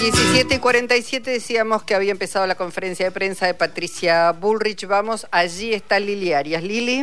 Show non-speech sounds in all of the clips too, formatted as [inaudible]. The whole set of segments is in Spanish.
17 y 47 decíamos que había empezado la conferencia de prensa de Patricia Bullrich. Vamos, allí está Lili Arias. Lili.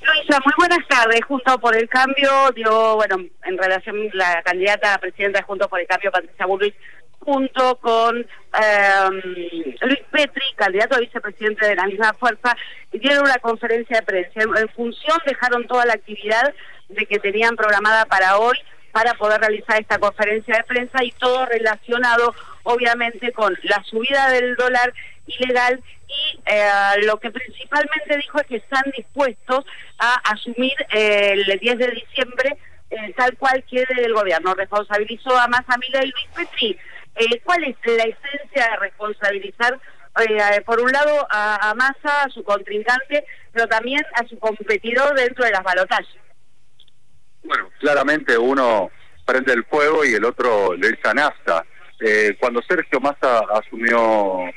Luisa, muy buenas tardes. Junto por el cambio, dio, bueno, en relación la candidata a presidenta de Junto por el Cambio, Patricia Bullrich, junto con eh, Luis Petri, candidato a vicepresidente de la misma fuerza, dieron una conferencia de prensa. En función dejaron toda la actividad de que tenían programada para hoy para poder realizar esta conferencia de prensa y todo relacionado obviamente con la subida del dólar ilegal y eh, lo que principalmente dijo es que están dispuestos a asumir eh, el 10 de diciembre eh, tal cual quiere el gobierno. Responsabilizó a Massa Mila y Luis Petri. ¿Cuál es la esencia de responsabilizar, por un lado, a, a Massa, a su contrincante, pero también a su competidor dentro de las balotajes? Bueno, claramente uno prende el fuego y el otro le echa nafta. Eh, cuando Sergio Massa asumió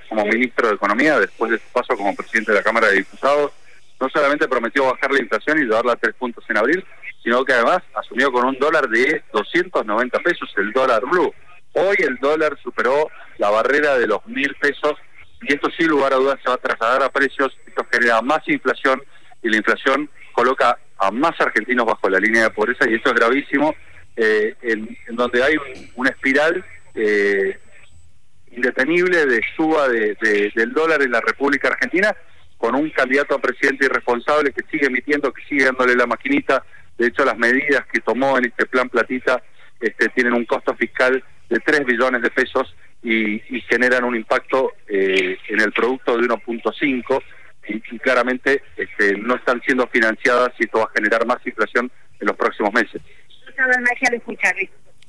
como ministro de Economía, después de su paso como presidente de la Cámara de Diputados, no solamente prometió bajar la inflación y llevarla a tres puntos en abril, sino que además asumió con un dólar de 290 pesos el dólar blue. Hoy el dólar superó la barrera de los mil pesos y esto sin lugar a dudas se va a trasladar a precios, esto genera más inflación y la inflación coloca a más argentinos bajo la línea de pobreza y esto es gravísimo, eh, en, donde hay una espiral eh, indetenible de suba de, del dólar en la República Argentina, con un candidato a presidente irresponsable que sigue emitiendo, que sigue dándole la maquinita. De hecho, las medidas que tomó en este plan platita este, tienen un costo fiscal de 3 billones de pesos y, generan un impacto eh, en el producto de 1.5 y, claramente no están siendo financiadas y esto va a generar más inflación en los próximos meses.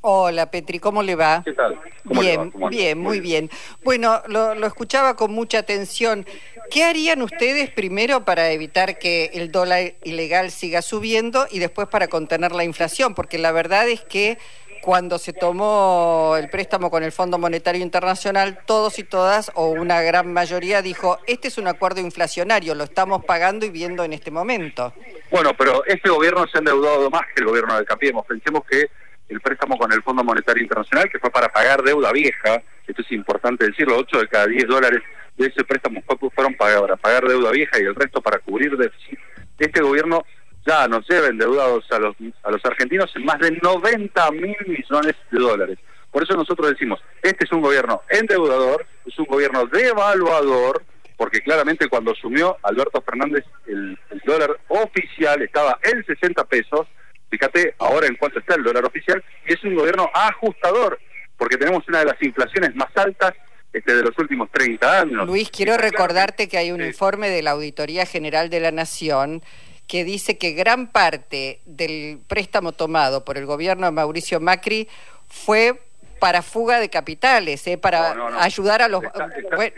Hola Petri, ¿cómo le va? ¿Qué tal? bien, bien, muy bien. Bueno, lo, lo, escuchaba con mucha atención. ¿Qué harían ustedes primero para evitar que el dólar ilegal siga subiendo y después para contener la inflación? Porque la verdad es que cuando se tomó el préstamo con el Fondo Monetario Internacional, todos y todas, o una gran mayoría, dijo, este es un acuerdo inflacionario, lo estamos pagando y viendo en este momento. Bueno, pero este gobierno se ha endeudado más que el gobierno de Campiemos. Pensemos que el préstamo con el Fondo Monetario Internacional, que fue para pagar deuda vieja, esto es importante decirlo, 8 de cada 10 dólares de ese préstamo fueron para pagar deuda vieja y el resto para cubrir déficit. Este gobierno ya nos lleva endeudados a los, a los argentinos en más de 90 mil millones de dólares. Por eso nosotros decimos, este es un gobierno endeudador, es un gobierno devaluador, porque claramente cuando asumió Alberto Fernández el, dólar oficial estaba en 60 pesos, fíjate ahora en cuánto está el dólar oficial, y es un gobierno ajustador, porque tenemos una de las inflaciones más altas este, de los últimos 30 años. Luis, quiero recordarte que hay un informe de la Auditoría General de la Nación que dice que gran parte del préstamo tomado por el gobierno de Mauricio Macri fue para fuga de capitales, ¿eh? para ayudar a los...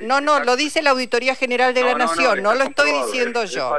no, no, lo dice la Auditoría General de la Nación, no, lo estoy diciendo yo.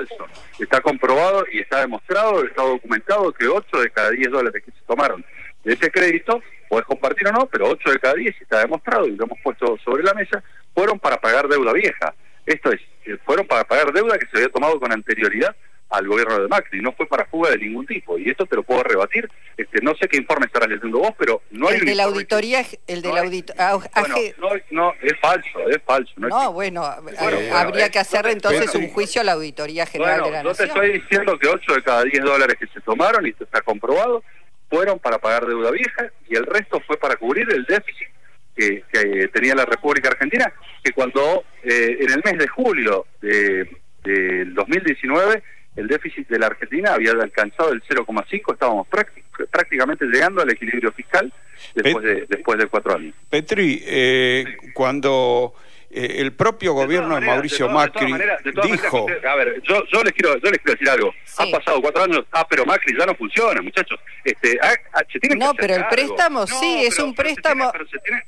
Está comprobado y está demostrado, está documentado que 8 de cada 10 dólares que se tomaron de ese crédito, puedes compartir o no, pero 8 de cada 10, está demostrado y lo hemos puesto sobre la mesa, fueron para pagar deuda vieja. Esto es, eh, fueron para pagar deuda que se había tomado con anterioridad al gobierno de Macri, no fue para fuga de ningún tipo, y esto te lo puedo rebatir, este, no sé qué informe estarás leyendo vos, pero no hay... El de la auditoría, el de la auditoría... Bueno, no, no, es falso, es falso. No, bueno, habría que hacer entonces un juicio a la Auditoría General de la Nación. Yo te estoy diciendo que 8 de cada 10 dólares que se tomaron, y esto está comprobado, fueron para pagar deuda vieja, y el resto fue para cubrir el déficit que, tenía la República Argentina, que cuando eh, en el mes de julio de, del 2019 el déficit de la Argentina había alcanzado el 0,5, estábamos prácticamente llegando al equilibrio fiscal después, de, después de cuatro años. Petri, eh, cuando eh, el propio gobierno de, Mauricio Macri dijo... a ver, yo, yo, les quiero, yo les quiero decir algo. Han pasado cuatro años, ah, pero Macri ya no funciona, muchachos. Este, ah, ah, no, pero el préstamo sí, es un préstamo...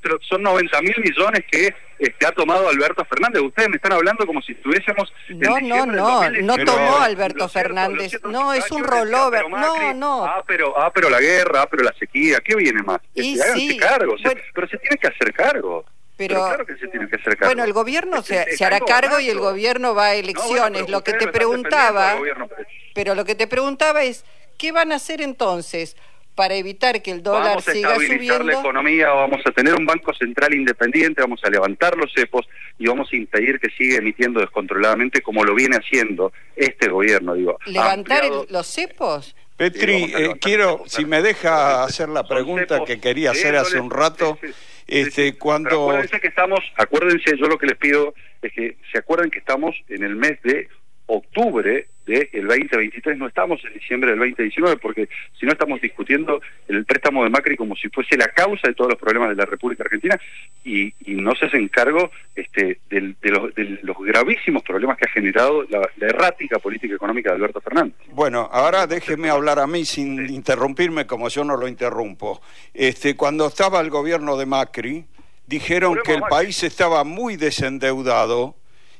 pero, son 90 mil millones que este, ha tomado Alberto Fernández. Ustedes me están hablando como si estuviésemos... No, no, no, no tomó Alberto Fernández. no, es un rollover. No, no. Ah, pero, ah, pero la guerra, ah, pero la sequía, ¿qué viene más? Este, sí. cargo. pero se tiene que hacer cargo. Pero, claro que se tiene que hacer cargo. Bueno, el gobierno se, hará cargo y el gobierno va a elecciones. lo que te preguntaba, pero lo que te preguntaba es, ¿qué van a hacer entonces? para evitar que el dólar vamos a siga estabilizar subiendo. la economía, vamos a tener un banco central independiente, vamos a levantar los cepos y vamos a impedir que siga emitiendo descontroladamente como lo viene haciendo este gobierno. Digo, ¿Levantar el- los cepos? Petri, Sí, eh, quiero, si me deja hacer la pregunta cepos. que quería hacer hace un rato, sí, este. Pero cuando... acuérdense que estamos, acuérdense, yo lo que les pido es que se acuerden que estamos en el mes de octubre del 2023, no estamos en diciembre del 2019, porque si no estamos discutiendo el préstamo de Macri como si fuese la causa de todos los problemas de la República Argentina y, y no se hacen cargo este, del- de, los, de los gravísimos problemas que ha generado la, la errática política económica de Alberto Fernández. Bueno, ahora déjeme hablar a mí sin interrumpirme como yo no lo interrumpo. Este, cuando estaba el gobierno de Macri, dijeron que el país estaba muy desendeudado.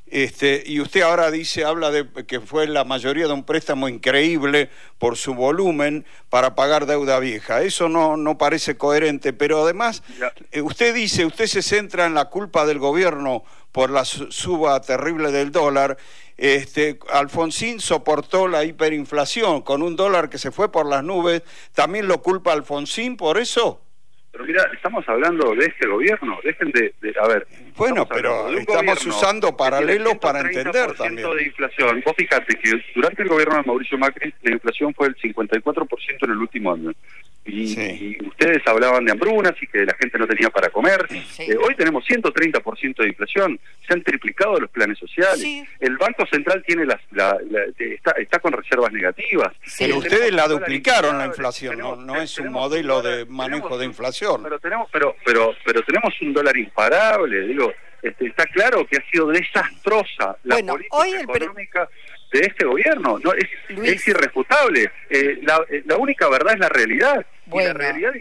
Este, y usted ahora dice, habla de que fue la mayoría de un préstamo increíble por su volumen para pagar deuda vieja. Eso no, no parece coherente, pero además, Ya. eh, usted dice, usted se centra en la culpa del gobierno por la su- suba terrible del dólar. Este, Alfonsín soportó la hiperinflación con un dólar que se fue por las nubes. ¿También lo culpa Alfonsín por eso? Pero mira, estamos hablando de este gobierno, dejen de, de- a ver. Bueno, pero de estamos usando paralelos para 130% entender también. de inflación. Vos fíjate que durante el gobierno de Mauricio Macri la inflación fue del 54% en el último año. Y, Sí. y ustedes hablaban de hambrunas y que la gente no tenía para comer. Sí. Eh, hoy tenemos 130% de inflación, se han triplicado los planes sociales. Sí. El Banco Central tiene las, la- la- está, está con reservas negativas. Sí. Pero ustedes la duplicaron la inflación, no, tenemos- no es un tenemos modelo de manejo tenemos de inflación. pero tenemos pero pero pero tenemos un dólar imparable digo este, está claro que ha sido desastrosa la Bueno, política hoy el pre- económica de este gobierno. No es, es irrefutable. Eh, la, eh, la única verdad es la realidad. Y la realidad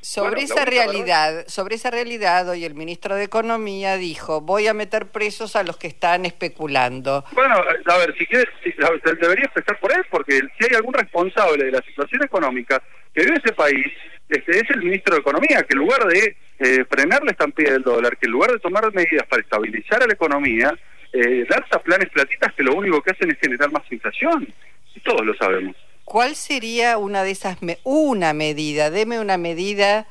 Sobre bueno, esa realidad, sobre esa realidad, hoy el ministro de Economía dijo, voy a meter presos a los que están especulando. Bueno, a ver, si quieres, si- a ver, debería empezar por él, porque si hay algún responsable de la situación económica que vive ese país, este es el ministro de Economía, que en lugar de eh, frenar la estampida del dólar, que en lugar de tomar medidas para estabilizar a la economía, eh, lanza planes platitas que lo único que hacen es generar más inflación. Y todos lo sabemos. ¿Cuál sería una de esas, me- una medida, deme una medida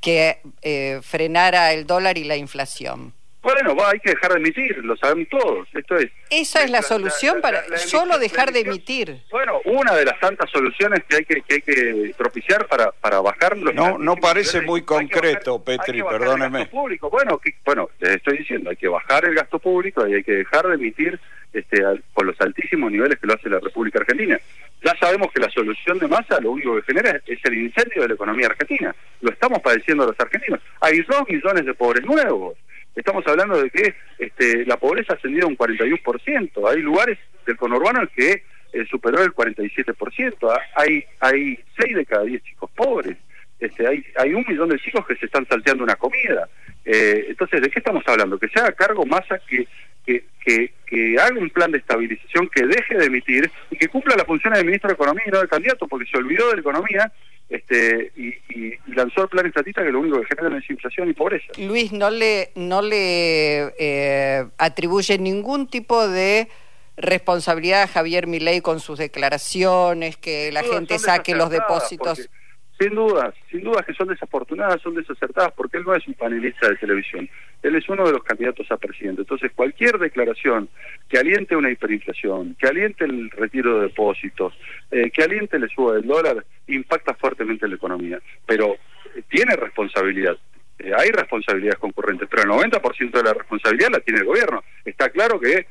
que eh, frenara el dólar y la inflación? Bueno, va, hay que dejar de emitir, lo sabemos todos. Esto es. ¿Esa es la la- solución la- para la- la solo dejar de emitir? Bueno, una de las tantas soluciones que hay que, que hay que propiciar para, para bajar los No- no parece muy concreto, bajar- hay Petri, que bajar perdóneme. El gasto público. Bueno, que- bueno, les estoy diciendo, hay que bajar el gasto público y hay que dejar de emitir este, al- con los altísimos niveles que lo hace la República Argentina. Ya sabemos que la solución de masa lo único que genera es, es el incendio de la economía argentina. Lo estamos padeciendo los argentinos. Hay dos millones de pobres nuevos. Estamos hablando de que este, la pobreza ha ascendido un 41%. Hay lugares del conurbano en que eh, superó el 47%. Ah, Hay hay 6 de cada 10 chicos pobres. Este, hay, hay un millón de chicos que se están salteando una comida. Eh, entonces, ¿de qué estamos hablando? Que se haga cargo Massa que, que, que, que haga un plan de estabilización, que deje de emitir y que cumpla las funciones del ministro de Economía y no del candidato, porque se olvidó de la economía este, y, y- lanzó el plan estatista que lo único que genera es inflación y pobreza. Luis no le no le eh, atribuye ningún tipo de responsabilidad a Javier Milei con sus declaraciones, que la gente saque los depósitos. porque- Sin duda, sin duda que son desafortunadas, son desacertadas, porque él no es un panelista de televisión, él es uno de los candidatos a presidente. Entonces, cualquier declaración que aliente una hiperinflación, que aliente el retiro de depósitos, eh, que aliente el suba del dólar, impacta fuertemente en la economía. Pero eh, tiene responsabilidad. Eh, hay responsabilidades concurrentes, pero el 90% de la responsabilidad la tiene el gobierno. Está claro que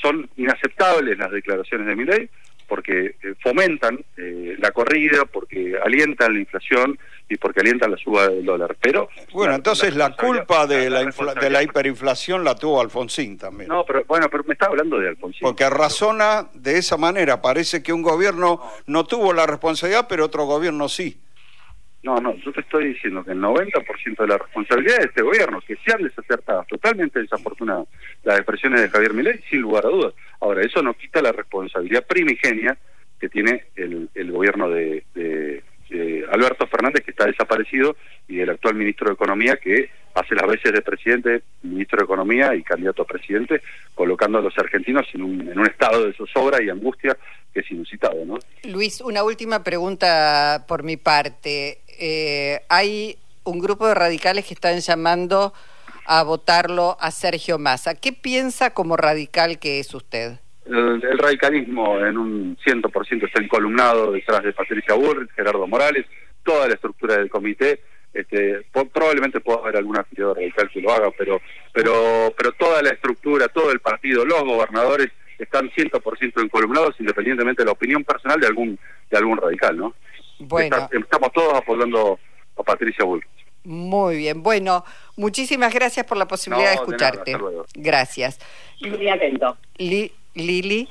son inaceptables las declaraciones de Milei porque eh, fomentan eh, la corrida, porque alientan la inflación y porque alientan la suba del dólar. Pero Bueno, la- entonces la culpa de la, de la hiperinflación la tuvo Alfonsín también. No, pero bueno, pero me está hablando de Alfonsín. Porque razona de esa manera. Parece que un gobierno no tuvo la responsabilidad, pero otro gobierno sí. No, no, yo te estoy diciendo que el 90% de la responsabilidad de este gobierno, que sean desacertadas, totalmente desafortunadas, las expresiones de Javier Milei, sin lugar a dudas. Ahora, eso no quita la responsabilidad primigenia que tiene el, el gobierno de, de- de Alberto Fernández, que está desaparecido, y del actual ministro de Economía, que hace las veces de presidente, ministro de Economía y candidato a presidente, colocando a los argentinos en un, en un estado de zozobra y angustia que es inusitado, ¿no? Luis, una última pregunta por mi parte. Eh, hay un grupo de radicales que están llamando a votarlo a Sergio Massa. ¿Qué piensa como radical que es usted? El, radicalismo en un 100% está encolumnado detrás de Patricia Bullrich, Gerardo Morales, toda la estructura del comité. Este, probablemente pueda haber algún afiliado radical que lo haga, pero, pero, pero toda la estructura, todo el partido, los gobernadores están 100% encolumnados independientemente de la opinión personal de algún de algún radical, ¿no? Bueno. estamos todos apoyando a Patricia Bullrich. Muy bien. Bueno, muchísimas gracias por la posibilidad de escucharte. gracias. Muy atento. Lili.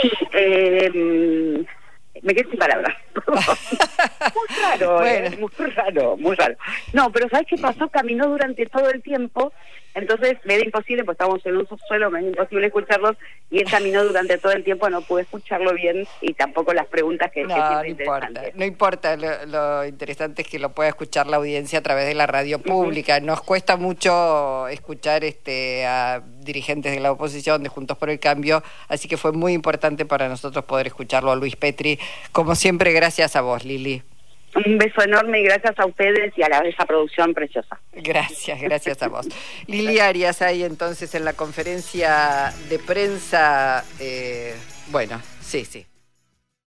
Sí, eh, me quedé sin palabras. [laughs] muy raro, ¿eh? muy raro, muy raro. No, pero ¿sabes qué pasó? Caminó durante todo el tiempo, entonces me era imposible, pues estábamos en un suelo, me era imposible escucharlos, y él caminó durante todo el tiempo, no pude escucharlo bien, y tampoco las preguntas que... No, no importa, no importa, lo, interesante es que lo pueda escuchar la audiencia a través de la radio pública. Nos cuesta mucho escuchar este a dirigentes de la oposición, de Juntos por el Cambio, así que fue muy importante para nosotros poder escucharlo a Luis Petri como siempre, gracias a vos, Lili. Un beso enorme y gracias a ustedes y a la, esa producción preciosa. Gracias, gracias a vos. [laughs] Lili Arias, ahí entonces en la conferencia de prensa, eh, bueno, sí, sí.